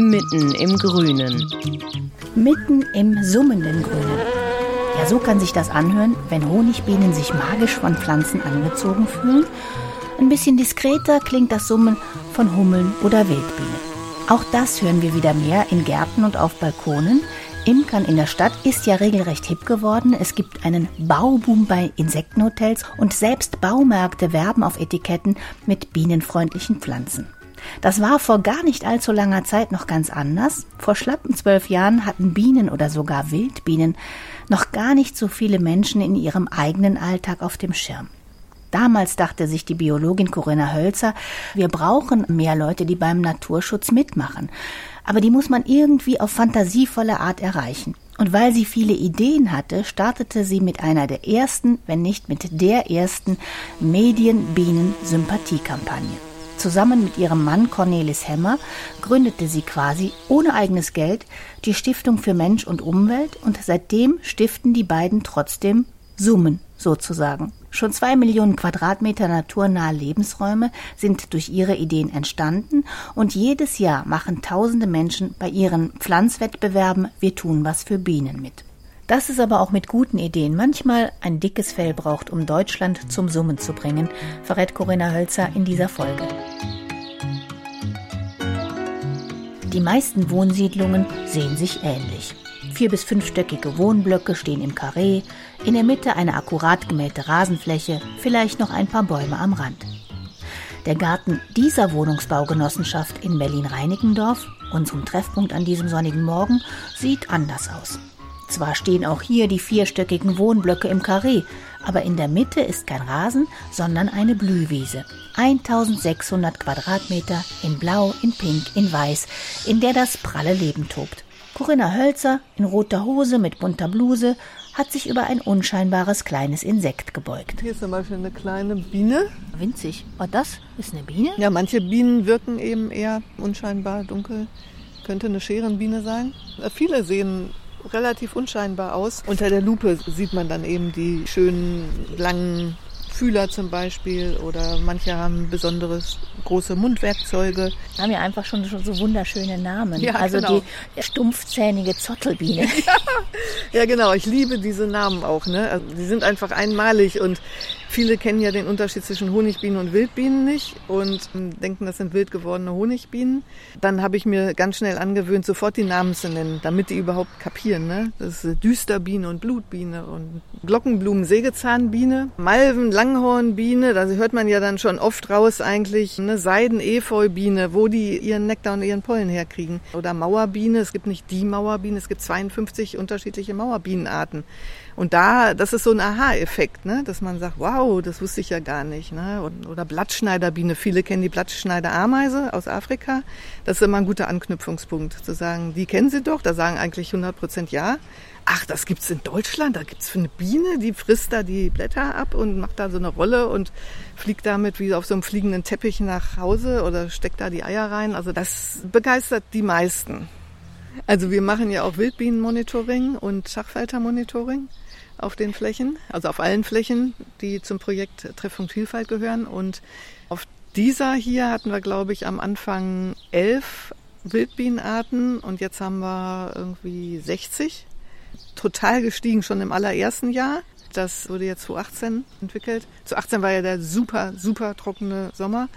Mitten im Grünen. Mitten im summenden Grünen. Ja, so kann sich das anhören, wenn Honigbienen sich magisch von Pflanzen angezogen fühlen. Ein bisschen diskreter klingt das Summen von Hummeln oder Wildbienen. Auch das hören wir wieder mehr in Gärten und auf Balkonen. Imkern in der Stadt ist ja regelrecht hip geworden. Es gibt einen Bauboom bei Insektenhotels und selbst Baumärkte werben auf Etiketten mit bienenfreundlichen Pflanzen. Das war vor gar nicht allzu langer Zeit noch ganz anders. Vor schlappen zwölf Jahren hatten Bienen oder sogar Wildbienen noch gar nicht so viele Menschen in ihrem eigenen Alltag auf dem Schirm. Damals dachte sich die Biologin Corinna Hölzer, wir brauchen mehr Leute, die beim Naturschutz mitmachen. Aber die muss man irgendwie auf fantasievolle Art erreichen. Und weil sie viele Ideen hatte, startete sie mit einer der ersten, wenn nicht mit der ersten Medien-Bienen-Sympathiekampagne. Zusammen mit ihrem Mann Cornelis Hemmer gründete sie quasi ohne eigenes Geld die Stiftung für Mensch und Umwelt und seitdem stiften die beiden trotzdem Summen sozusagen. Schon zwei Millionen Quadratmeter naturnahe Lebensräume sind durch ihre Ideen entstanden und jedes Jahr machen tausende Menschen bei ihren Pflanzwettbewerben Wir tun was für Bienen mit. Dass es aber auch mit guten Ideen manchmal ein dickes Fell braucht, um Deutschland zum Summen zu bringen, verrät Corinna Hölzer in dieser Folge. Die meisten Wohnsiedlungen sehen sich ähnlich. Vier- bis fünfstöckige Wohnblöcke stehen im Karree, in der Mitte eine akkurat gemähte Rasenfläche, vielleicht noch ein paar Bäume am Rand. Der Garten dieser Wohnungsbaugenossenschaft in Berlin-Reinickendorf, unserem Treffpunkt an diesem sonnigen Morgen, sieht anders aus. Zwar stehen auch hier die vierstöckigen Wohnblöcke im Karree, aber in der Mitte ist kein Rasen, sondern eine Blühwiese. 1600 Quadratmeter in Blau, in Pink, in Weiß, in der das pralle Leben tobt. Corinna Hölzer in roter Hose mit bunter Bluse hat sich über ein unscheinbares kleines Insekt gebeugt. Hier ist zum Beispiel eine kleine Biene. Winzig. Oh, das ist eine Biene? Ja, manche Bienen wirken eben eher unscheinbar dunkel. Könnte eine Scherenbiene sein. Viele sehen relativ unscheinbar aus. Unter der Lupe sieht man dann eben die schönen langen Fühler zum Beispiel oder manche haben besonderes große Mundwerkzeuge. Haben ja einfach schon, schon so wunderschöne Namen. Ja, also genau. die stumpfzähnige Zottelbiene. Ja, genau. Ich liebe diese Namen auch. Ne? Also, die sind einfach einmalig und viele kennen ja den Unterschied zwischen Honigbienen und Wildbienen nicht und ähm, denken, das sind wild gewordene Honigbienen. Dann habe ich mir ganz schnell angewöhnt, sofort die Namen zu nennen, damit die überhaupt kapieren. Ne? Das ist Düsterbiene und Blutbiene und Glockenblumen, Sägezahnbiene, Malven, Langhornbiene. Da hört man ja dann schon oft raus eigentlich. Ne? Seiden, Efeubiene, wo die ihren Nektar und ihren Pollen herkriegen. Oder Mauerbiene. Es gibt nicht die Mauerbiene, es gibt 52 unterschiedliche Mauerbienenarten. Und da, das ist so ein Aha-Effekt, ne? dass man sagt, wow, das wusste ich ja gar nicht. Ne? Und, oder Blattschneiderbiene, viele kennen die Blattschneiderameise aus Afrika. Das ist immer ein guter Anknüpfungspunkt, zu sagen, die kennen sie doch, da sagen eigentlich 100 Prozent ja. Ach, das gibt's in Deutschland, da gibt's eine Biene, die frisst da die Blätter ab und macht da so eine Rolle und fliegt damit wie auf so einem fliegenden Teppich nach Hause oder steckt da die Eier rein. Also das begeistert die meisten. Also wir machen ja auch Wildbienenmonitoring und Schachfaltermonitoring auf den Flächen, also auf allen Flächen, die zum Projekt Treffpunkt Vielfalt gehören. Und auf dieser hier hatten wir, glaube ich, am Anfang elf Wildbienenarten und jetzt haben wir irgendwie 60. Total gestiegen schon im allerersten Jahr. Das wurde jetzt 2018 entwickelt. Zu 18 war ja der super, super trockene Sommer.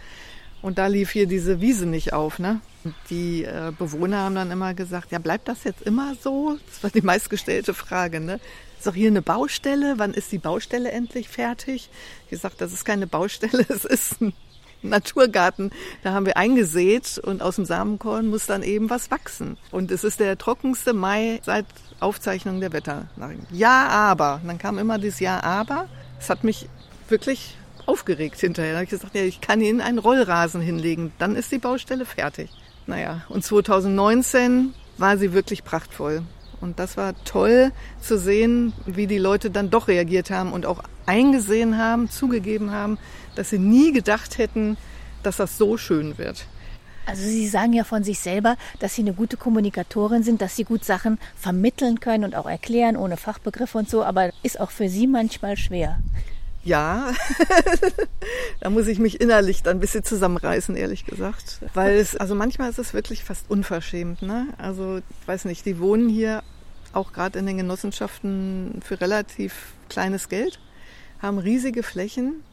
Und da lief hier diese Wiese nicht auf, ne? Die äh, Bewohner haben dann immer gesagt, ja, bleibt das jetzt immer so? Das war die meistgestellte Frage, ne? Ist doch hier eine Baustelle? Wann ist die Baustelle endlich fertig? Ich gesagt, das ist keine Baustelle, es ist ein Naturgarten. Da haben wir eingesät und aus dem Samenkorn muss dann eben was wachsen. Und es ist der trockenste Mai seit Aufzeichnung der Wetternachrichten. Ja, aber. Und dann kam immer dieses Ja, aber. Es hat mich wirklich aufgeregt hinterher. Da habe ich gesagt, ja, ich kann Ihnen einen Rollrasen hinlegen. Dann ist die Baustelle fertig. Naja, und 2019 war sie wirklich prachtvoll. Und das war toll zu sehen, wie die Leute dann doch reagiert haben und auch eingesehen haben, zugegeben haben, dass sie nie gedacht hätten, dass das so schön wird. Also Sie sagen ja von sich selber, dass Sie eine gute Kommunikatorin sind, dass Sie gut Sachen vermitteln können und auch erklären ohne Fachbegriffe und so, aber ist auch für Sie manchmal schwer. Ja, da muss ich mich innerlich dann ein bisschen zusammenreißen, ehrlich gesagt. Weil es, also manchmal ist es wirklich fast unverschämt, ne? Also, ich weiß nicht, die wohnen hier auch gerade in den Genossenschaften für relativ kleines Geld, haben riesige Flächen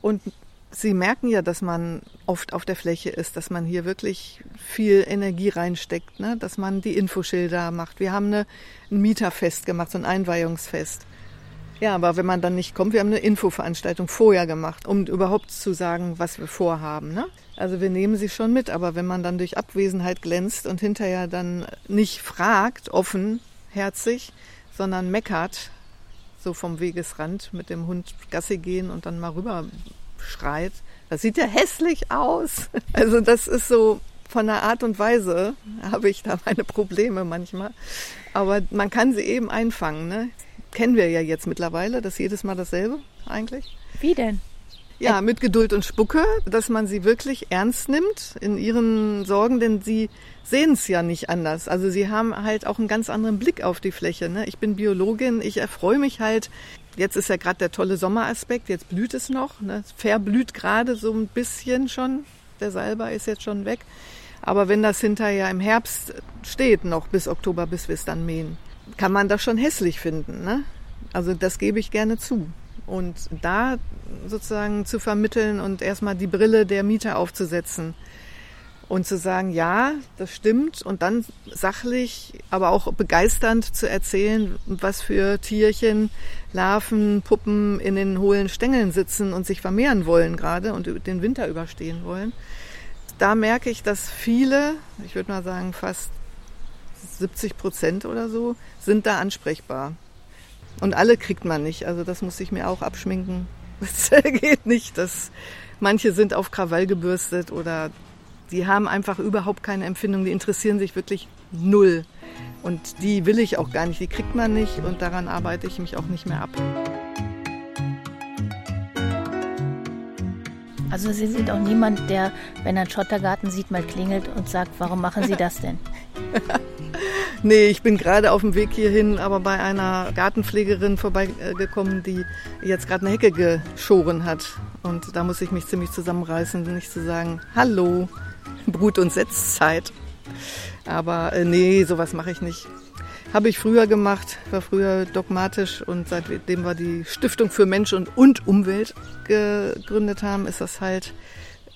und sie merken ja, dass man oft auf der Fläche ist, dass man hier wirklich viel Energie reinsteckt, ne? dass man die Infoschilder macht. Wir haben eine, ein Mieterfest gemacht, so ein Einweihungsfest. Ja, aber wenn man dann nicht kommt, wir haben eine Infoveranstaltung vorher gemacht, um überhaupt zu sagen, was wir vorhaben. Ne? Also wir nehmen sie schon mit, aber wenn man dann durch Abwesenheit glänzt und hinterher dann nicht fragt, offen, herzig, sondern meckert, so vom Wegesrand mit dem Hund Gassi gehen und dann mal rüber schreit, das sieht ja hässlich aus. Also das ist so von der Art und Weise habe ich da meine Probleme manchmal. Aber man kann sie eben einfangen. Ne? kennen wir ja jetzt mittlerweile. Das jedes Mal dasselbe eigentlich. Wie denn? Ja, mit Geduld und Spucke, dass man sie wirklich ernst nimmt in ihren Sorgen, denn sie sehen es ja nicht anders. Also sie haben halt auch einen ganz anderen Blick auf die Fläche. Ne? Ich bin Biologin, ich erfreue mich halt. Jetzt ist ja gerade der tolle Sommeraspekt, jetzt blüht es noch. Ne? Verblüht gerade so ein bisschen schon. Der Salbei ist jetzt schon weg. Aber wenn das hinterher im Herbst steht, noch bis Oktober, bis wir es dann mähen, kann man das schon hässlich finden. Ne? Also das gebe ich gerne zu. Und da sozusagen zu vermitteln und erstmal die Brille der Mieter aufzusetzen und zu sagen, ja, das stimmt und dann sachlich, aber auch begeisternd zu erzählen, was für Tierchen, Larven, Puppen in den hohlen Stängeln sitzen und sich vermehren wollen gerade und den Winter überstehen wollen. Da merke ich, dass viele, ich würde mal sagen fast 70 Prozent oder so, sind da ansprechbar. Und alle kriegt man nicht. Also das muss ich mir auch abschminken. Das geht nicht. Das, manche sind auf Krawall gebürstet oder die haben einfach überhaupt keine Empfindung. Die interessieren sich wirklich null. Und die will ich auch gar nicht. Die kriegt man nicht und daran arbeite ich mich auch nicht mehr ab. Also Sie sind auch niemand, der, wenn er einen Schottergarten sieht, mal klingelt und sagt, warum machen Sie das denn? nee, ich bin gerade auf dem Weg hierhin, aber bei einer Gartenpflegerin vorbeigekommen, die jetzt gerade eine Hecke geschoren hat. Und da muss ich mich ziemlich zusammenreißen, nicht zu sagen, hallo, Brut- und Setzzeit. Aber äh, nee, sowas mache ich nicht. Habe ich früher gemacht, war früher dogmatisch und seitdem wir die Stiftung für Mensch und, und Umwelt gegründet haben, ist das halt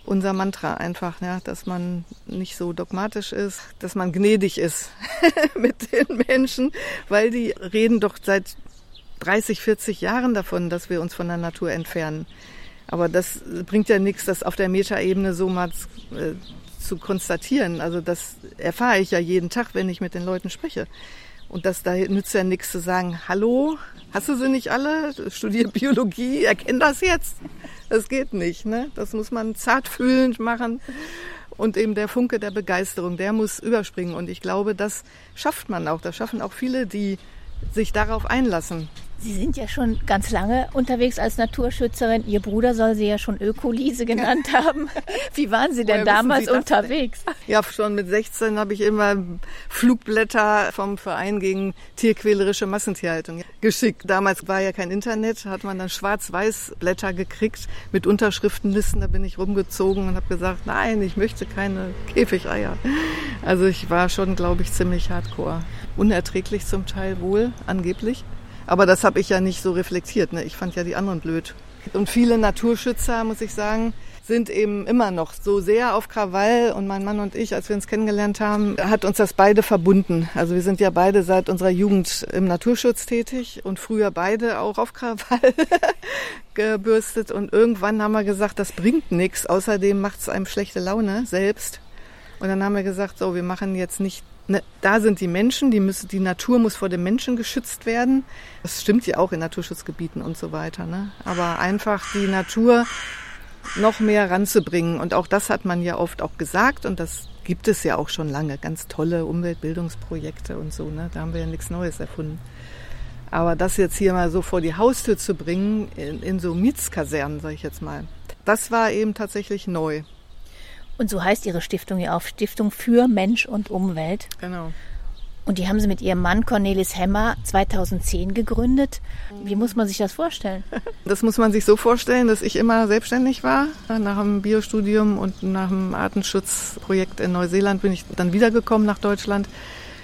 unser Mantra einfach, ja, dass man nicht so dogmatisch ist, dass man gnädig ist mit den Menschen, weil die reden doch seit 30, 40 Jahren davon, dass wir uns von der Natur entfernen. Aber das bringt ja nichts, das auf der Metaebene so mal äh, zu konstatieren. Also das erfahre ich ja jeden Tag, wenn ich mit den Leuten spreche. Und das da nützt ja nichts zu sagen, hallo, hast du sie nicht alle? Studier Biologie, erkenn das jetzt. Das geht nicht, ne? Das muss man zartfühlend machen. Und eben der Funke der Begeisterung, der muss überspringen. Und ich glaube, das schafft man auch. Das schaffen auch viele, die sich darauf einlassen. Sie sind ja schon ganz lange unterwegs als Naturschützerin. Ihr Bruder soll Sie ja schon Ökolise genannt haben. Wie waren Sie denn Woher damals Sie unterwegs? Ja, schon mit 16 habe ich immer Flugblätter vom Verein gegen tierquälerische Massentierhaltung geschickt. Damals war ja kein Internet, hat man dann schwarz-weiß Blätter gekriegt mit Unterschriftenlisten. Da bin ich rumgezogen und habe gesagt, nein, ich möchte keine Käfigeier. Also ich war schon, glaube ich, ziemlich hardcore. Unerträglich zum Teil wohl, angeblich. Aber das habe ich ja nicht so reflektiert. Ne? Ich fand ja die anderen blöd. Und viele Naturschützer, muss ich sagen, sind eben immer noch so sehr auf Krawall und mein Mann und ich, als wir uns kennengelernt haben, hat uns das beide verbunden. Also wir sind ja beide seit unserer Jugend im Naturschutz tätig und früher beide auch auf Krawall gebürstet und irgendwann haben wir gesagt, das bringt nichts. Außerdem macht es einem schlechte Laune selbst. Und dann haben wir gesagt, so, wir machen jetzt nicht ne, da sind die Menschen, die, müssen, die Natur muss vor dem Menschen geschützt werden. Das stimmt ja auch in Naturschutzgebieten und so weiter. Ne? Aber einfach die Natur noch mehr ranzubringen. Und auch das hat man ja oft auch gesagt und das gibt es ja auch schon lange. Ganz tolle Umweltbildungsprojekte und so. Ne? Da haben wir ja nichts Neues erfunden. Aber das jetzt hier mal so vor die Haustür zu bringen, in, in so Mietskasernen, sage ich jetzt mal, das war eben tatsächlich neu. Und so heißt Ihre Stiftung ja auch Stiftung für Mensch und Umwelt. Genau. Und die haben Sie mit Ihrem Mann Cornelis Hemmer 2010 gegründet. Wie muss man sich das vorstellen? Das muss man sich so vorstellen, dass ich immer selbstständig war. Nach dem Biostudium und nach dem Artenschutzprojekt in Neuseeland bin ich dann wiedergekommen nach Deutschland.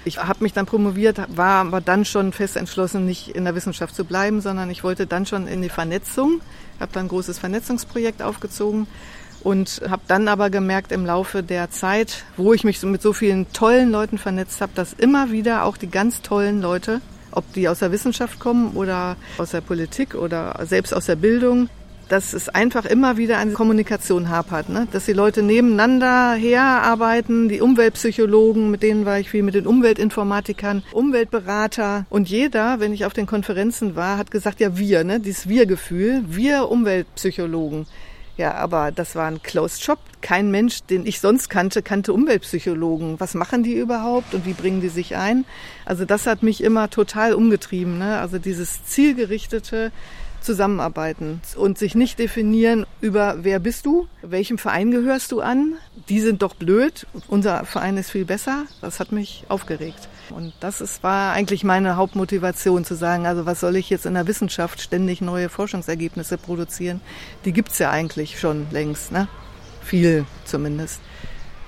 Ich habe mich dann promoviert, war aber dann schon fest entschlossen, nicht in der Wissenschaft zu bleiben, sondern ich wollte dann schon in die Vernetzung. Habe dann ein großes Vernetzungsprojekt aufgezogen und habe dann aber gemerkt im Laufe der Zeit, wo ich mich mit so vielen tollen Leuten vernetzt habe, dass immer wieder auch die ganz tollen Leute, ob die aus der Wissenschaft kommen oder aus der Politik oder selbst aus der Bildung, dass es einfach immer wieder eine Kommunikation hapert, ne? dass die Leute nebeneinander herarbeiten, die Umweltpsychologen, mit denen war ich viel, mit den Umweltinformatikern, Umweltberater und jeder, wenn ich auf den Konferenzen war, hat gesagt, ja wir, ne? dieses Wir-Gefühl, wir Umweltpsychologen. Ja, aber das war ein Closed Shop. Kein Mensch, den ich sonst kannte, kannte Umweltpsychologen. Was machen die überhaupt und wie bringen die sich ein? Also das hat mich immer total umgetrieben. Ne? Also dieses zielgerichtete, zusammenarbeiten und sich nicht definieren über wer bist du, welchem Verein gehörst du an. Die sind doch blöd, unser Verein ist viel besser. Das hat mich aufgeregt. Und das ist, war eigentlich meine Hauptmotivation zu sagen, also was soll ich jetzt in der Wissenschaft ständig neue Forschungsergebnisse produzieren? Die gibt's ja eigentlich schon längst, ne? Viel zumindest.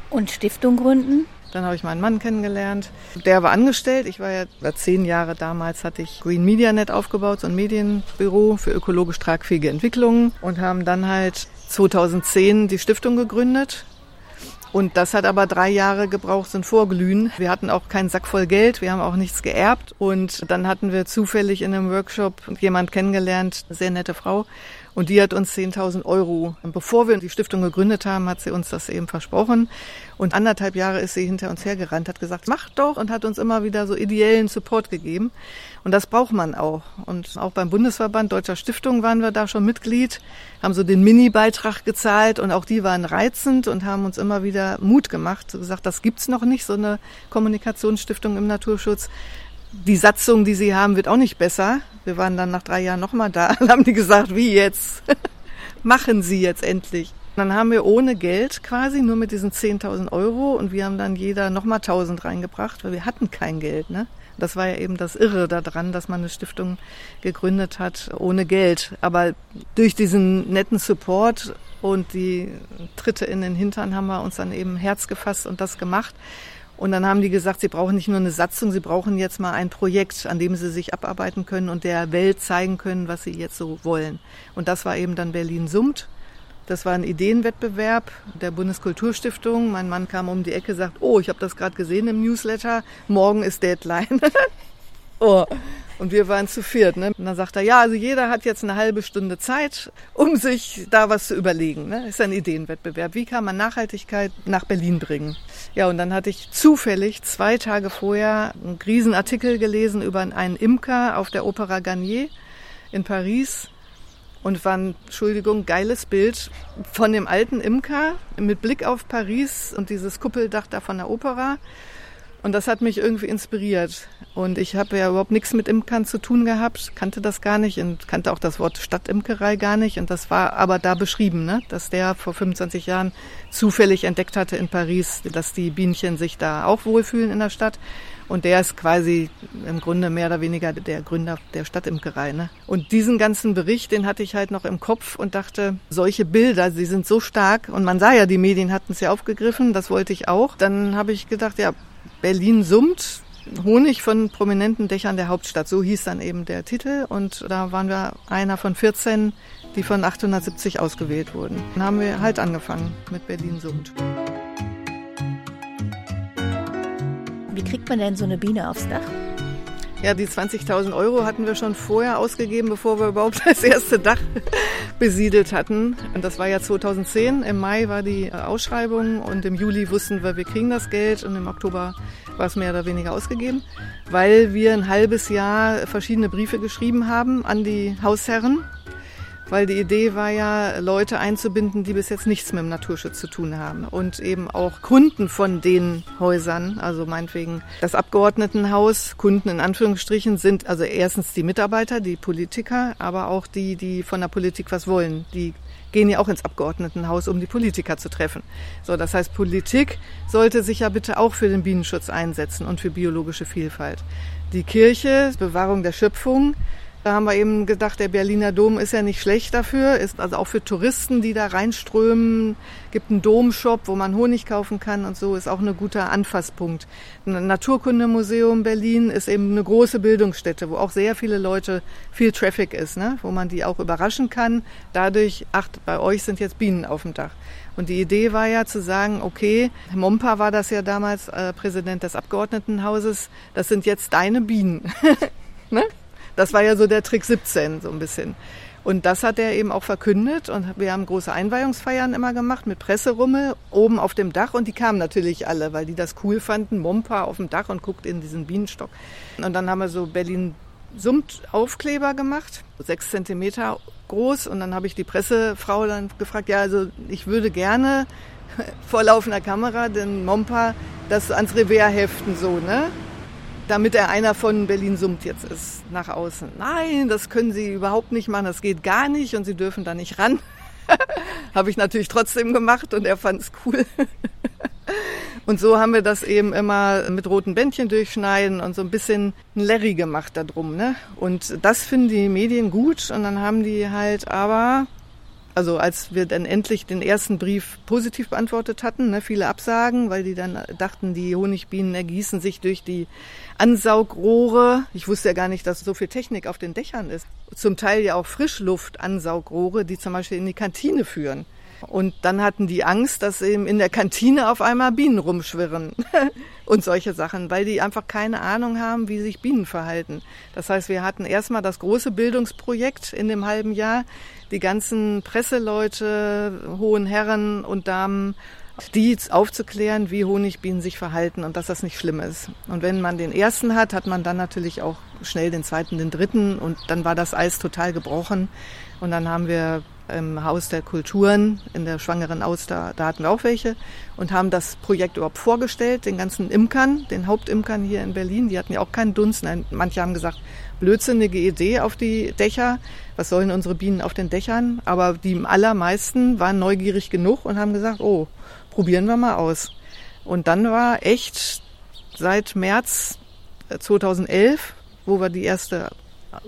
Und Stiftung gründen? Dann habe ich meinen Mann kennengelernt. Der war angestellt. Ich war ja war zehn Jahre damals, hatte ich Green Media Net aufgebaut, so ein Medienbüro für ökologisch tragfähige Entwicklungen und haben dann halt 2010 die Stiftung gegründet. Und das hat aber drei Jahre gebraucht, ein Vorglühen. Wir hatten auch keinen Sack voll Geld, wir haben auch nichts geerbt. Und dann hatten wir zufällig in einem Workshop jemand kennengelernt, eine sehr nette Frau, und die hat uns 10.000 Euro, bevor wir die Stiftung gegründet haben, hat sie uns das eben versprochen. Und anderthalb Jahre ist sie hinter uns hergerannt, hat gesagt, mach doch und hat uns immer wieder so ideellen Support gegeben. Und das braucht man auch. Und auch beim Bundesverband Deutscher Stiftung waren wir da schon Mitglied, haben so den Mini-Beitrag gezahlt und auch die waren reizend und haben uns immer wieder Mut gemacht, so gesagt, das gibt's noch nicht, so eine Kommunikationsstiftung im Naturschutz die Satzung, die sie haben, wird auch nicht besser. Wir waren dann nach drei Jahren nochmal da und haben die gesagt, wie jetzt? Machen Sie jetzt endlich. Dann haben wir ohne Geld quasi, nur mit diesen 10.000 Euro und wir haben dann jeder nochmal 1.000 reingebracht, weil wir hatten kein Geld. Ne? Das war ja eben das Irre daran, dass man eine Stiftung gegründet hat ohne Geld. Aber durch diesen netten Support und die Tritte in den Hintern haben wir uns dann eben Herz gefasst und das gemacht. Und dann haben die gesagt, sie brauchen nicht nur eine Satzung, sie brauchen jetzt mal ein Projekt, an dem sie sich abarbeiten können und der Welt zeigen können, was sie jetzt so wollen. Und das war eben dann Berlin summt. Das war ein Ideenwettbewerb der Bundeskulturstiftung. Mein Mann kam um die Ecke, sagt, oh, ich habe das gerade gesehen im Newsletter, morgen ist Deadline. oh. Und wir waren zu viert. Ne? Und dann sagt er, ja, also jeder hat jetzt eine halbe Stunde Zeit, um sich da was zu überlegen. Ne? Ist ein Ideenwettbewerb. Wie kann man Nachhaltigkeit nach Berlin bringen? Ja, und dann hatte ich zufällig zwei Tage vorher einen Riesenartikel gelesen über einen Imker auf der Opera Garnier in Paris und war ein, Entschuldigung, geiles Bild von dem alten Imker mit Blick auf Paris und dieses Kuppeldach da von der Opera. Und das hat mich irgendwie inspiriert. Und ich habe ja überhaupt nichts mit Imkern zu tun gehabt, kannte das gar nicht und kannte auch das Wort Stadtimkerei gar nicht. Und das war aber da beschrieben, ne? dass der vor 25 Jahren zufällig entdeckt hatte in Paris, dass die Bienchen sich da auch wohlfühlen in der Stadt. Und der ist quasi im Grunde mehr oder weniger der Gründer der Stadtimkerei. Ne? Und diesen ganzen Bericht, den hatte ich halt noch im Kopf und dachte, solche Bilder, sie sind so stark. Und man sah ja, die Medien hatten es ja aufgegriffen, das wollte ich auch. Dann habe ich gedacht, ja, Berlin summt. Honig von prominenten Dächern der Hauptstadt. So hieß dann eben der Titel. Und da waren wir einer von 14 die von 870 ausgewählt wurden. Dann haben wir halt angefangen mit Berlin Sucht. Wie kriegt man denn so eine Biene aufs Dach? Ja, die 20.000 Euro hatten wir schon vorher ausgegeben, bevor wir überhaupt das erste Dach besiedelt hatten. Und das war ja 2010. Im Mai war die äh, Ausschreibung und im Juli wussten wir, wir kriegen das Geld und im Oktober war es mehr oder weniger ausgegeben, weil wir ein halbes Jahr verschiedene Briefe geschrieben haben an die Hausherren weil die Idee war ja, Leute einzubinden, die bis jetzt nichts mit dem Naturschutz zu tun haben und eben auch Kunden von den Häusern, also meinetwegen das Abgeordnetenhaus, Kunden in Anführungsstrichen sind also erstens die Mitarbeiter, die Politiker, aber auch die, die von der Politik was wollen, die gehen ja auch ins Abgeordnetenhaus, um die Politiker zu treffen. So, das heißt, Politik sollte sich ja bitte auch für den Bienenschutz einsetzen und für biologische Vielfalt. Die Kirche, Bewahrung der Schöpfung, da haben wir eben gedacht, der Berliner Dom ist ja nicht schlecht dafür, ist also auch für Touristen, die da reinströmen, gibt einen Domshop, wo man Honig kaufen kann und so, ist auch ein guter Anfasspunkt. Ein Naturkundemuseum Berlin ist eben eine große Bildungsstätte, wo auch sehr viele Leute, viel Traffic ist, ne? wo man die auch überraschen kann. Dadurch, ach, bei euch sind jetzt Bienen auf dem Dach. Und die Idee war ja zu sagen, okay, Mompa war das ja damals äh, Präsident des Abgeordnetenhauses, das sind jetzt deine Bienen. ne? Das war ja so der Trick 17, so ein bisschen. Und das hat er eben auch verkündet und wir haben große Einweihungsfeiern immer gemacht mit Presserummel oben auf dem Dach und die kamen natürlich alle, weil die das cool fanden. Mompa auf dem Dach und guckt in diesen Bienenstock. Und dann haben wir so Berlin Summt Aufkleber gemacht, sechs Zentimeter groß und dann habe ich die Pressefrau dann gefragt, ja also ich würde gerne vor laufender Kamera den Mompa das ans Revers heften so, ne? Damit er einer von Berlin summt jetzt ist nach außen. Nein, das können Sie überhaupt nicht machen, das geht gar nicht und Sie dürfen da nicht ran. Habe ich natürlich trotzdem gemacht und er fand es cool. und so haben wir das eben immer mit roten Bändchen durchschneiden und so ein bisschen ein Larry gemacht da drum. Ne? Und das finden die Medien gut und dann haben die halt aber also als wir dann endlich den ersten Brief positiv beantwortet hatten, ne, viele Absagen, weil die dann dachten, die Honigbienen ergießen sich durch die Ansaugrohre. Ich wusste ja gar nicht, dass so viel Technik auf den Dächern ist. Zum Teil ja auch Frischluftansaugrohre, die zum Beispiel in die Kantine führen. Und dann hatten die Angst, dass eben in der Kantine auf einmal Bienen rumschwirren und solche Sachen, weil die einfach keine Ahnung haben, wie sich Bienen verhalten. Das heißt, wir hatten erstmal das große Bildungsprojekt in dem halben Jahr, die ganzen Presseleute, hohen Herren und Damen, die aufzuklären, wie Honigbienen sich verhalten und dass das nicht schlimm ist. Und wenn man den ersten hat, hat man dann natürlich auch schnell den zweiten, den dritten und dann war das Eis total gebrochen. Und dann haben wir im Haus der Kulturen in der Schwangeren Auster, da hatten wir auch welche und haben das Projekt überhaupt vorgestellt, den ganzen Imkern, den Hauptimkern hier in Berlin. Die hatten ja auch keinen Dunst. Nein, manche haben gesagt, blödsinnige Idee auf die Dächer. Was sollen unsere Bienen auf den Dächern? Aber die allermeisten waren neugierig genug und haben gesagt, oh, probieren wir mal aus. Und dann war echt seit März 2011, äh, wo wir die erste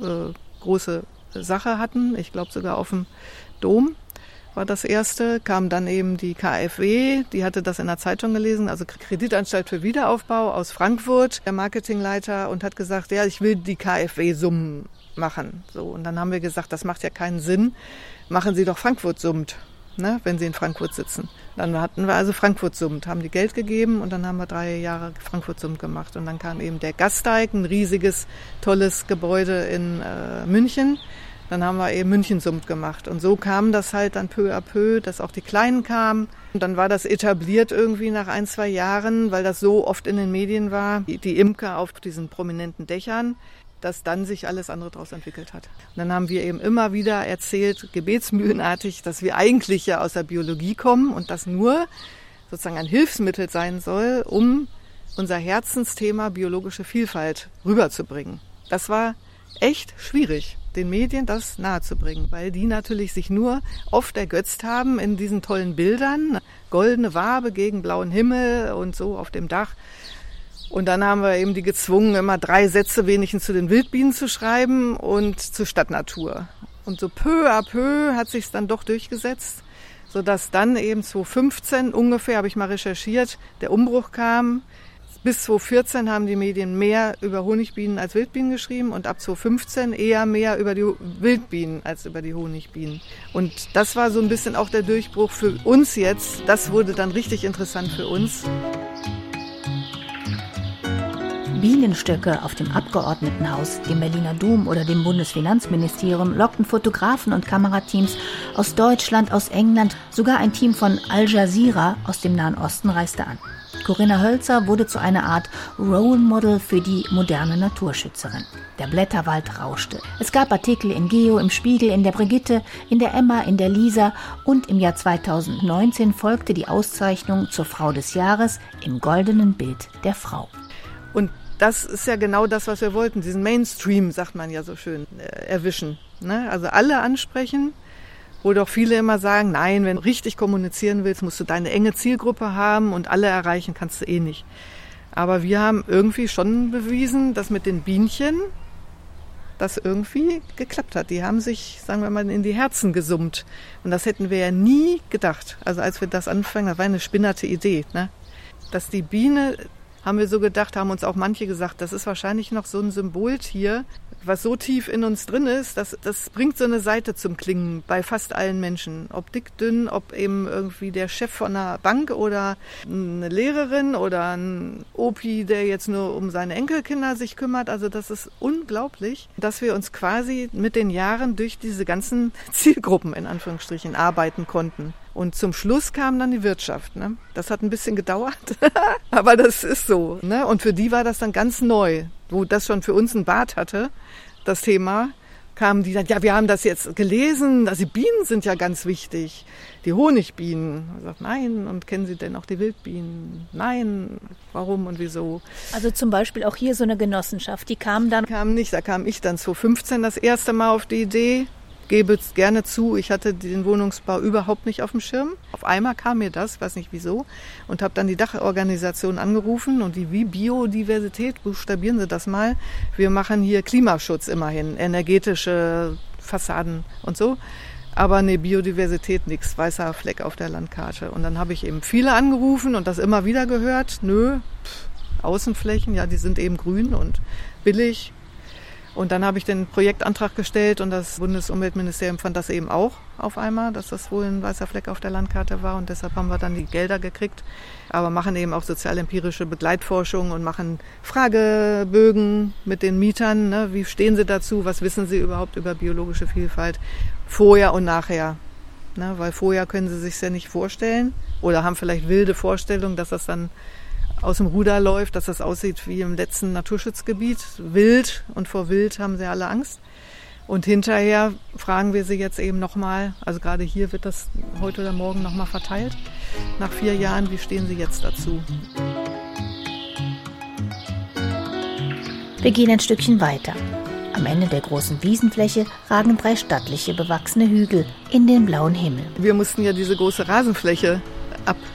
äh, große Sache hatten, ich glaube sogar auf dem Dom war das erste, kam dann eben die KfW, die hatte das in der Zeitung gelesen, also Kreditanstalt für Wiederaufbau aus Frankfurt, der Marketingleiter und hat gesagt, ja, ich will die KfW Summen machen. So und dann haben wir gesagt, das macht ja keinen Sinn. Machen Sie doch Frankfurt summt, ne, wenn Sie in Frankfurt sitzen. Dann hatten wir also Frankfurt summt, haben die Geld gegeben und dann haben wir drei Jahre Frankfurt summt gemacht und dann kam eben der Gasteig, ein riesiges, tolles Gebäude in äh, München dann haben wir eben Münchensummt gemacht. Und so kam das halt dann peu à peu, dass auch die Kleinen kamen. Und dann war das etabliert irgendwie nach ein, zwei Jahren, weil das so oft in den Medien war, die, die Imker auf diesen prominenten Dächern, dass dann sich alles andere daraus entwickelt hat. Und dann haben wir eben immer wieder erzählt, gebetsmühlenartig, dass wir eigentlich ja aus der Biologie kommen und das nur sozusagen ein Hilfsmittel sein soll, um unser Herzensthema biologische Vielfalt rüberzubringen. Das war echt schwierig den Medien das nahezubringen, weil die natürlich sich nur oft ergötzt haben in diesen tollen Bildern, goldene Wabe gegen blauen Himmel und so auf dem Dach. Und dann haben wir eben die gezwungen, immer drei Sätze wenigstens zu den Wildbienen zu schreiben und zur Stadtnatur. Und so peu à peu hat sich dann doch durchgesetzt, sodass dann eben 2015 ungefähr, habe ich mal recherchiert, der Umbruch kam bis 2014 haben die Medien mehr über Honigbienen als Wildbienen geschrieben und ab 2015 eher mehr über die Wildbienen als über die Honigbienen. Und das war so ein bisschen auch der Durchbruch für uns jetzt. Das wurde dann richtig interessant für uns. Bienenstöcke auf dem Abgeordnetenhaus, dem Berliner Dom oder dem Bundesfinanzministerium lockten Fotografen und Kamerateams aus Deutschland, aus England, sogar ein Team von Al Jazeera aus dem Nahen Osten reiste an. Corinna Hölzer wurde zu einer Art Role Model für die moderne Naturschützerin. Der Blätterwald rauschte. Es gab Artikel in Geo, im Spiegel, in der Brigitte, in der Emma, in der Lisa und im Jahr 2019 folgte die Auszeichnung zur Frau des Jahres im goldenen Bild der Frau. Und das ist ja genau das, was wir wollten, diesen Mainstream, sagt man ja so schön, äh, erwischen. Ne? Also alle ansprechen, wo doch viele immer sagen, nein, wenn du richtig kommunizieren willst, musst du deine enge Zielgruppe haben und alle erreichen kannst du eh nicht. Aber wir haben irgendwie schon bewiesen, dass mit den Bienchen das irgendwie geklappt hat. Die haben sich, sagen wir mal, in die Herzen gesummt. Und das hätten wir ja nie gedacht. Also als wir das anfangen, das war eine spinnerte Idee, ne? dass die Biene haben wir so gedacht, haben uns auch manche gesagt, das ist wahrscheinlich noch so ein Symboltier, was so tief in uns drin ist, dass das bringt so eine Seite zum Klingen bei fast allen Menschen. Ob dick, dünn, ob eben irgendwie der Chef von einer Bank oder eine Lehrerin oder ein Opi, der jetzt nur um seine Enkelkinder sich kümmert. Also das ist unglaublich, dass wir uns quasi mit den Jahren durch diese ganzen Zielgruppen in Anführungsstrichen arbeiten konnten. Und zum Schluss kam dann die Wirtschaft. Ne? Das hat ein bisschen gedauert, aber das ist so. Ne? Und für die war das dann ganz neu, wo das schon für uns ein Bad hatte, das Thema, kamen die dann, ja, wir haben das jetzt gelesen, also die Bienen sind ja ganz wichtig, die Honigbienen. Ich sagt, nein, und kennen Sie denn auch die Wildbienen? Nein, warum und wieso? Also zum Beispiel auch hier so eine Genossenschaft, die kam dann? Kam nicht, da kam ich dann 2015 das erste Mal auf die Idee, gebe es gerne zu, ich hatte den Wohnungsbau überhaupt nicht auf dem Schirm. Auf einmal kam mir das, weiß nicht wieso, und habe dann die Dachorganisation angerufen und die wie Biodiversität, buchstabieren Sie das mal. Wir machen hier Klimaschutz immerhin, energetische Fassaden und so. Aber ne, Biodiversität nix, weißer Fleck auf der Landkarte. Und dann habe ich eben viele angerufen und das immer wieder gehört. Nö, pff, Außenflächen, ja, die sind eben grün und billig, und dann habe ich den Projektantrag gestellt und das Bundesumweltministerium fand das eben auch auf einmal, dass das wohl ein weißer Fleck auf der Landkarte war und deshalb haben wir dann die Gelder gekriegt. Aber machen eben auch sozialempirische Begleitforschung und machen Fragebögen mit den Mietern. Ne? Wie stehen sie dazu? Was wissen sie überhaupt über biologische Vielfalt? Vorher und nachher. Ne? Weil vorher können sie sich ja nicht vorstellen oder haben vielleicht wilde Vorstellungen, dass das dann aus dem Ruder läuft, dass das aussieht wie im letzten Naturschutzgebiet. Wild und vor Wild haben sie alle Angst. Und hinterher fragen wir sie jetzt eben nochmal, also gerade hier wird das heute oder morgen nochmal verteilt. Nach vier Jahren, wie stehen Sie jetzt dazu? Wir gehen ein Stückchen weiter. Am Ende der großen Wiesenfläche ragen drei stattliche bewachsene Hügel in den blauen Himmel. Wir mussten ja diese große Rasenfläche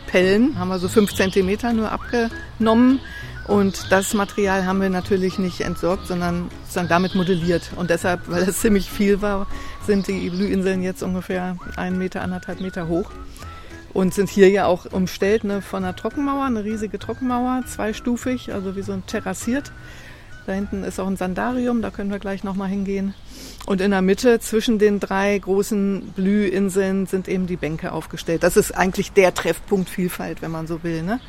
abpellen. Haben wir so fünf Zentimeter nur abgenommen. Und das Material haben wir natürlich nicht entsorgt, sondern sozusagen damit modelliert. Und deshalb, weil das ziemlich viel war, sind die Blühinseln jetzt ungefähr einen Meter, anderthalb Meter hoch. Und sind hier ja auch umstellt ne, von einer Trockenmauer, eine riesige Trockenmauer, zweistufig, also wie so ein terrassiert. Da hinten ist auch ein Sandarium, da können wir gleich nochmal hingehen. Und in der Mitte zwischen den drei großen Blühinseln sind eben die Bänke aufgestellt. Das ist eigentlich der Treffpunkt Vielfalt, wenn man so will. Ne?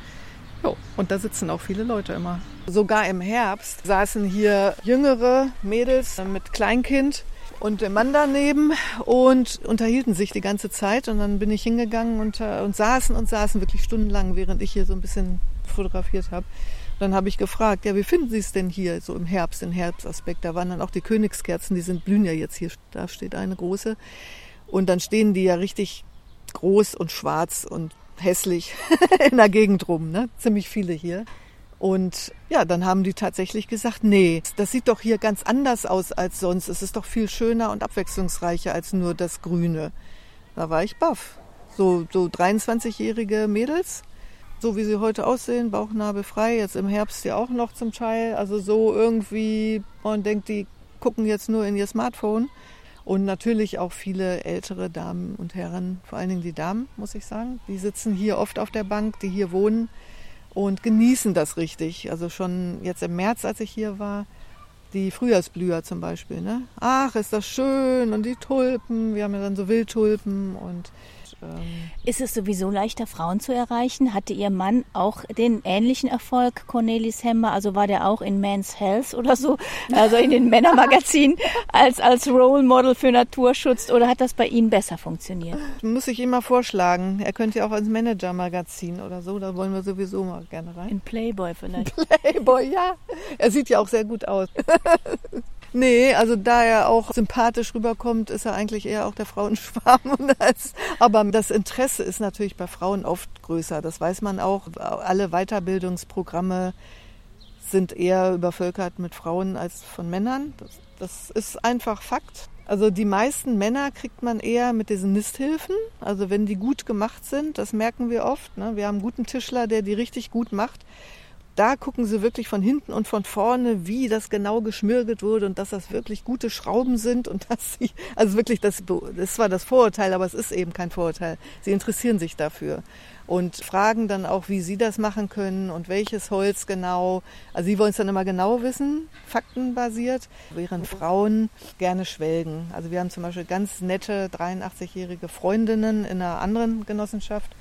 Jo, und da sitzen auch viele Leute immer. Sogar im Herbst saßen hier jüngere Mädels mit Kleinkind und der Mann daneben und unterhielten sich die ganze Zeit. Und dann bin ich hingegangen und, äh, und saßen und saßen wirklich stundenlang, während ich hier so ein bisschen fotografiert habe. Dann habe ich gefragt, ja, wie finden Sie es denn hier so im Herbst, den Herbstaspekt? Da waren dann auch die Königskerzen, die sind blühen ja jetzt hier, da steht eine große. Und dann stehen die ja richtig groß und schwarz und hässlich in der Gegend rum, ne? Ziemlich viele hier. Und ja, dann haben die tatsächlich gesagt, nee, das sieht doch hier ganz anders aus als sonst. Es ist doch viel schöner und abwechslungsreicher als nur das Grüne. Da war ich baff. So, so 23-jährige Mädels, so wie sie heute aussehen, bauchnabelfrei, jetzt im Herbst ja auch noch zum Teil. Also so irgendwie, man denkt, die gucken jetzt nur in ihr Smartphone. Und natürlich auch viele ältere Damen und Herren, vor allen Dingen die Damen, muss ich sagen. Die sitzen hier oft auf der Bank, die hier wohnen und genießen das richtig. Also schon jetzt im März, als ich hier war, die Frühjahrsblüher zum Beispiel. Ne? Ach, ist das schön und die Tulpen. Wir haben ja dann so Wildtulpen und ähm ist es sowieso leichter, Frauen zu erreichen? Hatte Ihr Mann auch den ähnlichen Erfolg, Cornelis Hemmer? Also war der auch in Men's Health oder so, also in den Männermagazinen als, als Role Model für Naturschutz oder hat das bei Ihnen besser funktioniert? Muss ich ihm mal vorschlagen. Er könnte ja auch ins Manager-Magazin oder so, da wollen wir sowieso mal gerne rein. In Playboy vielleicht. Playboy, ja. Er sieht ja auch sehr gut aus. Nee, also da er auch sympathisch rüberkommt, ist er eigentlich eher auch der Frauenschwarm. aber das Interesse ist natürlich bei Frauen oft größer. Das weiß man auch. Alle Weiterbildungsprogramme sind eher übervölkert mit Frauen als von Männern. Das, das ist einfach Fakt. Also die meisten Männer kriegt man eher mit diesen Nisthilfen. Also wenn die gut gemacht sind, das merken wir oft. Ne? Wir haben einen guten Tischler, der die richtig gut macht da gucken sie wirklich von hinten und von vorne, wie das genau geschmirgelt wurde und dass das wirklich gute Schrauben sind und dass sie, also wirklich, das, das war das Vorurteil, aber es ist eben kein Vorurteil. Sie interessieren sich dafür und fragen dann auch, wie sie das machen können und welches Holz genau. Also sie wollen es dann immer genau wissen, faktenbasiert, während Frauen gerne schwelgen. Also wir haben zum Beispiel ganz nette 83-jährige Freundinnen in einer anderen Genossenschaft,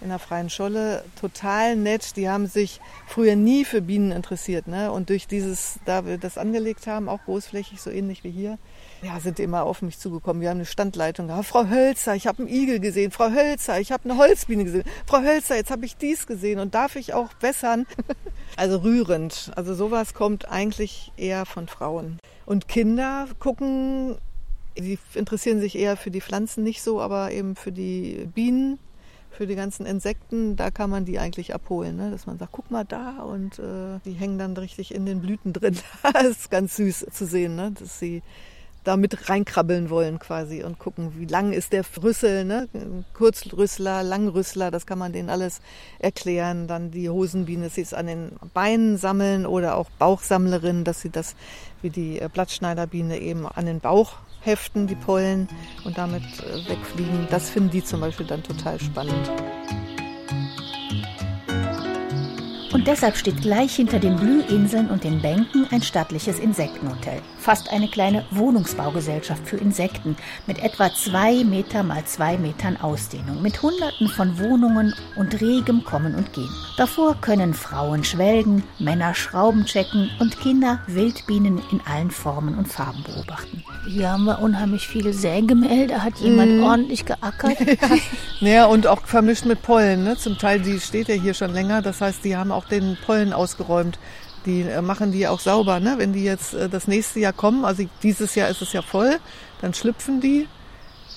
in der Freien Scholle, total nett. Die haben sich früher nie für Bienen interessiert. Ne? Und durch dieses, da wir das angelegt haben, auch großflächig, so ähnlich wie hier, ja, sind die immer auf mich zugekommen. Wir haben eine Standleitung gehabt. Frau Hölzer, ich habe einen Igel gesehen. Frau Hölzer, ich habe eine Holzbiene gesehen. Frau Hölzer, jetzt habe ich dies gesehen und darf ich auch bessern? also rührend. Also sowas kommt eigentlich eher von Frauen. Und Kinder gucken, sie interessieren sich eher für die Pflanzen nicht so, aber eben für die Bienen für die ganzen Insekten, da kann man die eigentlich abholen. Ne? Dass man sagt, guck mal da und äh, die hängen dann richtig in den Blüten drin. das ist ganz süß zu sehen, ne? dass sie da mit reinkrabbeln wollen quasi und gucken, wie lang ist der Rüssel, ne? Kurzrüssler, Langrüssler, das kann man denen alles erklären. Dann die Hosenbiene, sie es an den Beinen sammeln oder auch Bauchsammlerinnen, dass sie das wie die äh, Blattschneiderbiene eben an den Bauch heften, die Pollen und damit äh, wegfliegen. Das finden die zum Beispiel dann total spannend. Und deshalb steht gleich hinter den Blühinseln und den Bänken ein stattliches Insektenhotel. Fast eine kleine Wohnungsbaugesellschaft für Insekten mit etwa zwei Meter mal zwei Metern Ausdehnung, mit Hunderten von Wohnungen und regem Kommen und Gehen. Davor können Frauen schwelgen, Männer Schrauben checken und Kinder Wildbienen in allen Formen und Farben beobachten. Hier haben wir unheimlich viele Sägemälde, hat jemand mm. ordentlich geackert. ja, und auch vermischt mit Pollen. Ne? Zum Teil, die steht ja hier schon länger, das heißt, die haben auch den Pollen ausgeräumt. Die äh, machen die auch sauber, ne? Wenn die jetzt äh, das nächste Jahr kommen, also dieses Jahr ist es ja voll, dann schlüpfen die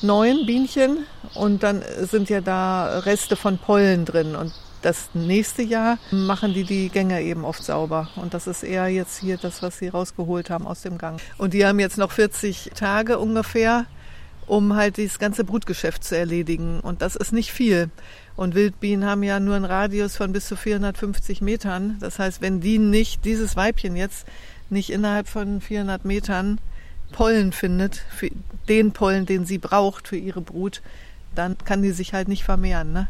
neuen Bienchen und dann sind ja da Reste von Pollen drin und das nächste Jahr machen die die Gänge eben oft sauber. Und das ist eher jetzt hier das, was sie rausgeholt haben aus dem Gang. Und die haben jetzt noch 40 Tage ungefähr, um halt dieses ganze Brutgeschäft zu erledigen. Und das ist nicht viel. Und Wildbienen haben ja nur einen Radius von bis zu 450 Metern. Das heißt, wenn die nicht, dieses Weibchen jetzt nicht innerhalb von 400 Metern Pollen findet, den Pollen, den sie braucht für ihre Brut, dann kann die sich halt nicht vermehren. Ne?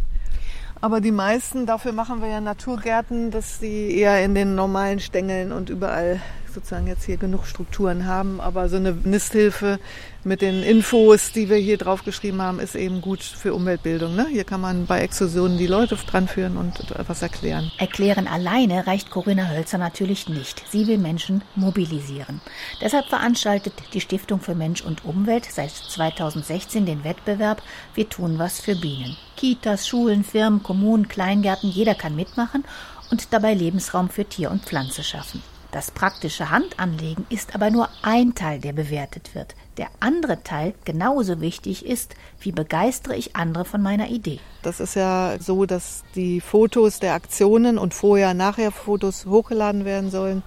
Aber die meisten, dafür machen wir ja Naturgärten, dass sie eher in den normalen Stängeln und überall sozusagen jetzt hier genug Strukturen haben. Aber so eine Nisthilfe mit den Infos, die wir hier drauf geschrieben haben, ist eben gut für Umweltbildung. Ne? Hier kann man bei Exkursionen die Leute dran führen und etwas erklären. Erklären alleine reicht Corinna Hölzer natürlich nicht. Sie will Menschen mobilisieren. Deshalb veranstaltet die Stiftung für Mensch und Umwelt seit 2016 den Wettbewerb Wir tun was für Bienen. Kitas, Schulen, Firmen, Kommunen, Kleingärten, jeder kann mitmachen und dabei Lebensraum für Tier und Pflanze schaffen. Das praktische Handanlegen ist aber nur ein Teil, der bewertet wird. Der andere Teil genauso wichtig ist, wie begeistere ich andere von meiner Idee. Das ist ja so, dass die Fotos der Aktionen und vorher-nachher Fotos hochgeladen werden sollen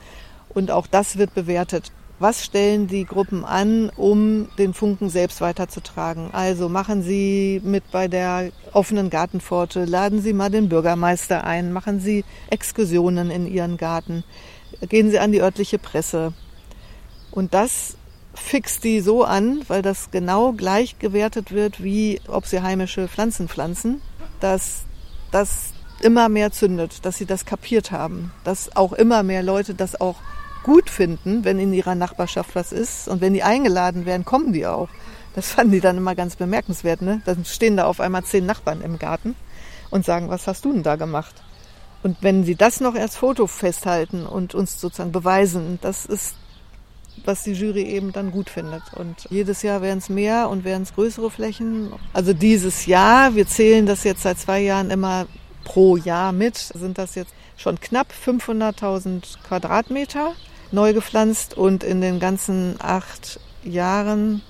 und auch das wird bewertet. Was stellen die Gruppen an, um den Funken selbst weiterzutragen? Also machen Sie mit bei der offenen Gartenpforte, laden Sie mal den Bürgermeister ein, machen Sie Exkursionen in Ihren Garten gehen sie an die örtliche Presse. Und das fixt die so an, weil das genau gleich gewertet wird, wie ob sie heimische Pflanzen pflanzen, dass das immer mehr zündet, dass sie das kapiert haben, dass auch immer mehr Leute das auch gut finden, wenn in ihrer Nachbarschaft was ist. Und wenn die eingeladen werden, kommen die auch. Das fanden die dann immer ganz bemerkenswert. Ne? Dann stehen da auf einmal zehn Nachbarn im Garten und sagen, was hast du denn da gemacht? Und wenn sie das noch als Foto festhalten und uns sozusagen beweisen, das ist, was die Jury eben dann gut findet. Und jedes Jahr werden es mehr und werden es größere Flächen. Also dieses Jahr, wir zählen das jetzt seit zwei Jahren immer pro Jahr mit, sind das jetzt schon knapp 500.000 Quadratmeter neu gepflanzt und in den ganzen acht Jahren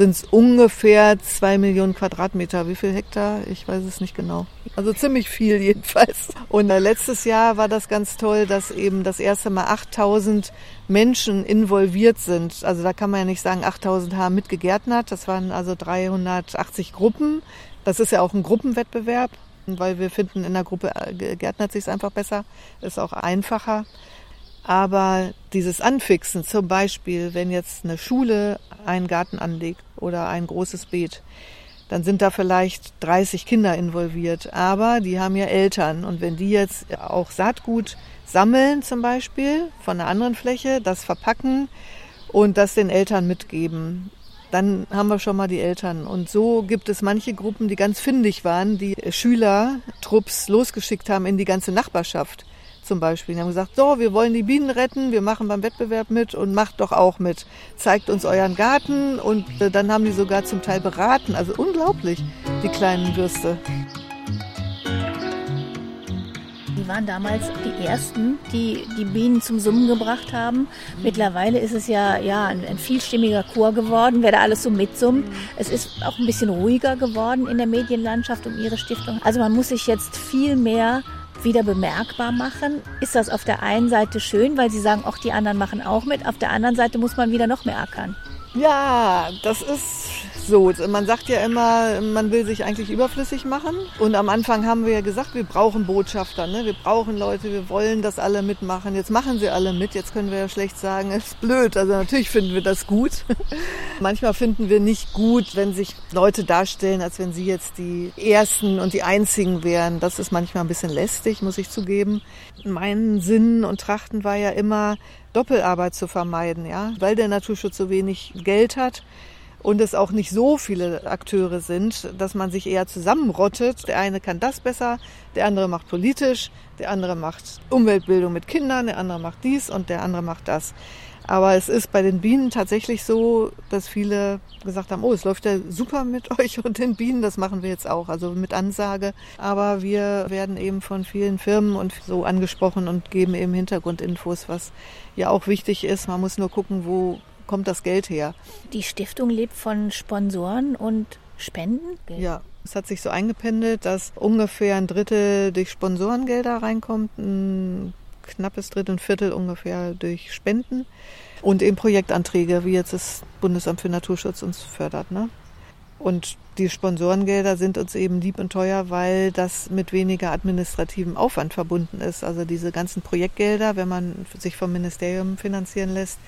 sind es ungefähr zwei Millionen Quadratmeter. Wie viel Hektar? Ich weiß es nicht genau. Also ziemlich viel jedenfalls. Und äh, letztes Jahr war das ganz toll, dass eben das erste Mal 8000 Menschen involviert sind. Also da kann man ja nicht sagen, 8000 haben mitgegärtnert. Das waren also 380 Gruppen. Das ist ja auch ein Gruppenwettbewerb, weil wir finden, in der Gruppe äh, gärtnert sich einfach besser, ist auch einfacher. Aber dieses Anfixen, zum Beispiel, wenn jetzt eine Schule einen Garten anlegt oder ein großes Beet, dann sind da vielleicht 30 Kinder involviert, aber die haben ja Eltern. Und wenn die jetzt auch Saatgut sammeln zum Beispiel von einer anderen Fläche, das verpacken und das den Eltern mitgeben, dann haben wir schon mal die Eltern. Und so gibt es manche Gruppen, die ganz findig waren, die Schülertrupps losgeschickt haben in die ganze Nachbarschaft zum Beispiel. Die haben gesagt, so, wir wollen die Bienen retten, wir machen beim Wettbewerb mit und macht doch auch mit. Zeigt uns euren Garten und äh, dann haben die sogar zum Teil beraten. Also unglaublich, die kleinen Würste. Die waren damals die ersten, die die Bienen zum Summen gebracht haben. Mittlerweile ist es ja, ja ein, ein vielstimmiger Chor geworden, wer da alles so mitsummt. Es ist auch ein bisschen ruhiger geworden in der Medienlandschaft um ihre Stiftung. Also man muss sich jetzt viel mehr wieder bemerkbar machen, ist das auf der einen Seite schön, weil sie sagen, auch die anderen machen auch mit. Auf der anderen Seite muss man wieder noch mehr ackern. Ja, das ist so. Man sagt ja immer, man will sich eigentlich überflüssig machen. Und am Anfang haben wir ja gesagt, wir brauchen Botschafter, ne? wir brauchen Leute, wir wollen, dass alle mitmachen. Jetzt machen sie alle mit. Jetzt können wir ja schlecht sagen, es ist blöd. Also natürlich finden wir das gut. Manchmal finden wir nicht gut, wenn sich Leute darstellen, als wenn sie jetzt die Ersten und die Einzigen wären. Das ist manchmal ein bisschen lästig, muss ich zugeben. Mein Sinn und Trachten war ja immer, Doppelarbeit zu vermeiden, ja, weil der Naturschutz so wenig Geld hat und es auch nicht so viele Akteure sind, dass man sich eher zusammenrottet. Der eine kann das besser, der andere macht politisch, der andere macht Umweltbildung mit Kindern, der andere macht dies und der andere macht das. Aber es ist bei den Bienen tatsächlich so, dass viele gesagt haben, oh, es läuft ja super mit euch und den Bienen, das machen wir jetzt auch, also mit Ansage. Aber wir werden eben von vielen Firmen und so angesprochen und geben eben Hintergrundinfos, was ja auch wichtig ist. Man muss nur gucken, wo kommt das Geld her. Die Stiftung lebt von Sponsoren und Spenden? Ja, es hat sich so eingependelt, dass ungefähr ein Drittel durch Sponsorengelder reinkommt, ein knappes Drittel, ein Viertel ungefähr durch Spenden und eben Projektanträge, wie jetzt das Bundesamt für Naturschutz uns fördert. Ne? Und die Sponsorengelder sind uns eben lieb und teuer, weil das mit weniger administrativem Aufwand verbunden ist. Also diese ganzen Projektgelder, wenn man sich vom Ministerium finanzieren lässt,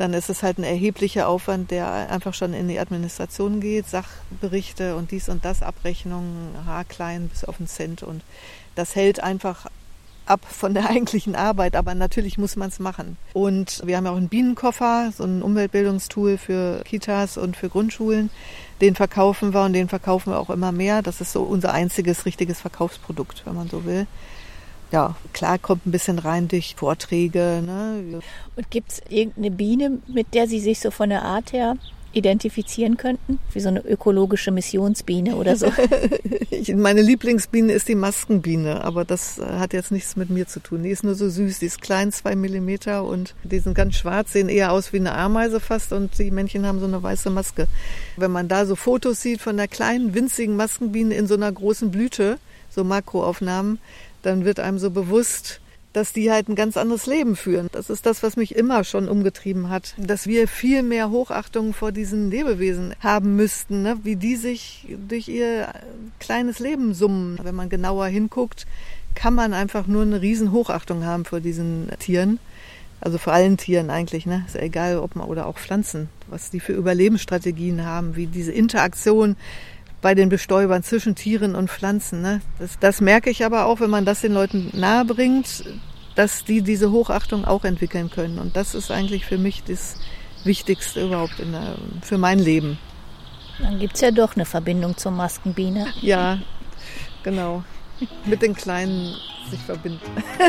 dann ist es halt ein erheblicher Aufwand, der einfach schon in die Administration geht, Sachberichte und dies und das, Abrechnungen, haarklein bis auf den Cent. Und das hält einfach ab von der eigentlichen Arbeit, aber natürlich muss man es machen. Und wir haben ja auch einen Bienenkoffer, so ein Umweltbildungstool für Kitas und für Grundschulen. Den verkaufen wir und den verkaufen wir auch immer mehr. Das ist so unser einziges richtiges Verkaufsprodukt, wenn man so will ja, klar kommt ein bisschen rein durch Vorträge. Ne? Und gibt es irgendeine Biene, mit der Sie sich so von der Art her identifizieren könnten? Wie so eine ökologische Missionsbiene oder so? Meine Lieblingsbiene ist die Maskenbiene, aber das äh, hat jetzt nichts mit mir zu tun. Die ist nur so süß, die ist klein, zwei Millimeter und die sind ganz schwarz, sehen eher aus wie eine Ameise fast und die Männchen haben so eine weiße Maske. Wenn man da so Fotos sieht von der kleinen, winzigen Maskenbiene in so einer großen Blüte, so Makroaufnahmen, dann wird einem so bewusst, dass die halt ein ganz anderes Leben führen. Das ist das, was mich immer schon umgetrieben hat, dass wir viel mehr Hochachtung vor diesen Lebewesen haben müssten, ne? wie die sich durch ihr kleines Leben summen. Wenn man genauer hinguckt, kann man einfach nur eine riesen Hochachtung haben vor diesen Tieren. Also vor allen Tieren eigentlich, ne? Ist ja egal, ob man oder auch Pflanzen, was die für Überlebensstrategien haben, wie diese Interaktion bei den Bestäubern zwischen Tieren und Pflanzen. Ne? Das, das merke ich aber auch, wenn man das den Leuten nahe bringt, dass die diese Hochachtung auch entwickeln können. Und das ist eigentlich für mich das Wichtigste überhaupt der, für mein Leben. Dann gibt es ja doch eine Verbindung zur Maskenbiene. Ja, genau. Mit den Kleinen sich verbinden.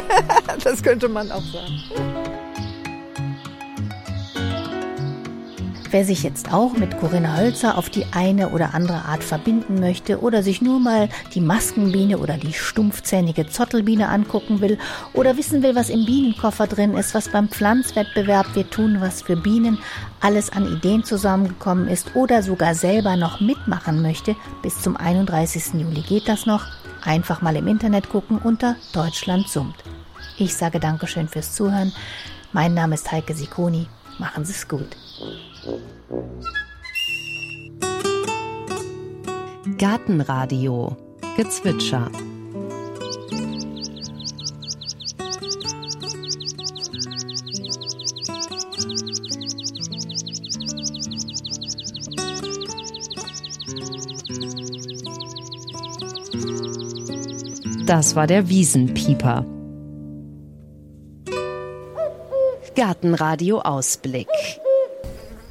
das könnte man auch sagen. Wer sich jetzt auch mit Corinna Hölzer auf die eine oder andere Art verbinden möchte oder sich nur mal die Maskenbiene oder die stumpfzähnige Zottelbiene angucken will oder wissen will, was im Bienenkoffer drin ist, was beim Pflanzwettbewerb Wir tun was für Bienen alles an Ideen zusammengekommen ist oder sogar selber noch mitmachen möchte, bis zum 31. Juli geht das noch, einfach mal im Internet gucken unter Deutschland summt. Ich sage Dankeschön fürs Zuhören. Mein Name ist Heike Sikoni. Machen Sie es gut. Gartenradio Gezwitscher Das war der Wiesenpieper. Gartenradio Ausblick.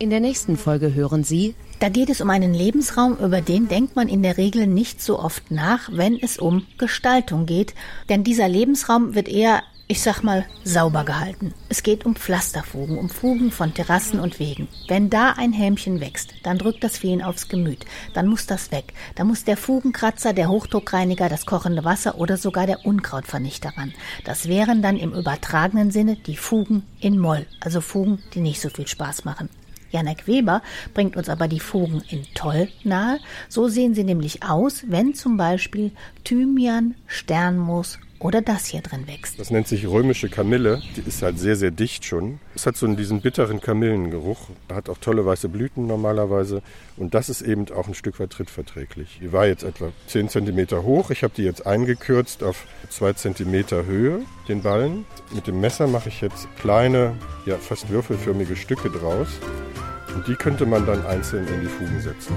In der nächsten Folge hören Sie. Da geht es um einen Lebensraum, über den denkt man in der Regel nicht so oft nach, wenn es um Gestaltung geht. Denn dieser Lebensraum wird eher, ich sag mal, sauber gehalten. Es geht um Pflasterfugen, um Fugen von Terrassen und Wegen. Wenn da ein Hämchen wächst, dann drückt das Feen aufs Gemüt. Dann muss das weg. Da muss der Fugenkratzer, der Hochdruckreiniger, das kochende Wasser oder sogar der Unkrautvernichter ran. Das wären dann im übertragenen Sinne die Fugen in Moll, also Fugen, die nicht so viel Spaß machen. Janek Weber bringt uns aber die Fugen in Toll nahe. So sehen sie nämlich aus, wenn zum Beispiel Thymian, Sternmoos oder das hier drin wächst. Das nennt sich römische Kamille. Die ist halt sehr, sehr dicht schon. Es hat so diesen bitteren Kamillengeruch. Hat auch tolle weiße Blüten normalerweise. Und das ist eben auch ein Stück weit trittverträglich. Die war jetzt etwa 10 cm hoch. Ich habe die jetzt eingekürzt auf 2 cm Höhe, den Ballen. Mit dem Messer mache ich jetzt kleine, ja fast würfelförmige Stücke draus. Und die könnte man dann einzeln in die Fugen setzen.